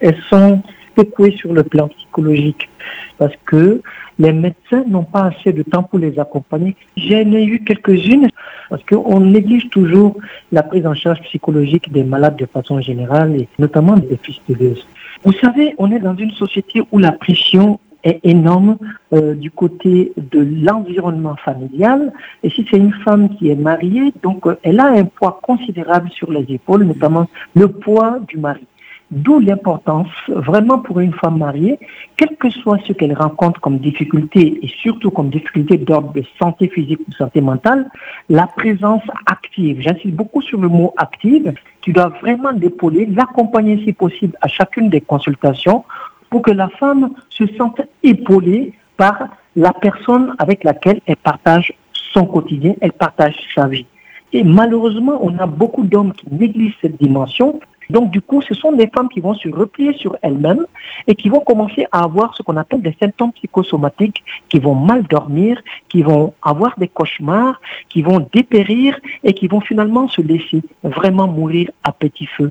elles sont secouées sur le plan psychologique parce que les médecins n'ont pas assez de temps pour les accompagner. J'en ai eu quelques-unes parce qu'on néglige toujours la prise en charge psychologique des malades de façon générale et notamment des fistuleuses. Vous savez, on est dans une société où la pression est énorme euh, du côté de l'environnement familial. Et si c'est une femme qui est mariée, donc euh, elle a un poids considérable sur les épaules, notamment le poids du mari. D'où l'importance, vraiment pour une femme mariée, quel que soit ce qu'elle rencontre comme difficulté et surtout comme difficulté d'ordre de santé physique ou santé mentale, la présence active, j'insiste beaucoup sur le mot active, tu dois vraiment l'épauler, l'accompagner si possible à chacune des consultations pour que la femme se sente épaulée par la personne avec laquelle elle partage son quotidien, elle partage sa vie. Et malheureusement, on a beaucoup d'hommes qui négligent cette dimension donc, du coup, ce sont des femmes qui vont se replier sur elles-mêmes et qui vont commencer à avoir ce qu'on appelle des symptômes psychosomatiques, qui vont mal dormir, qui vont avoir des cauchemars, qui vont dépérir et qui vont finalement se laisser vraiment mourir à petit feu.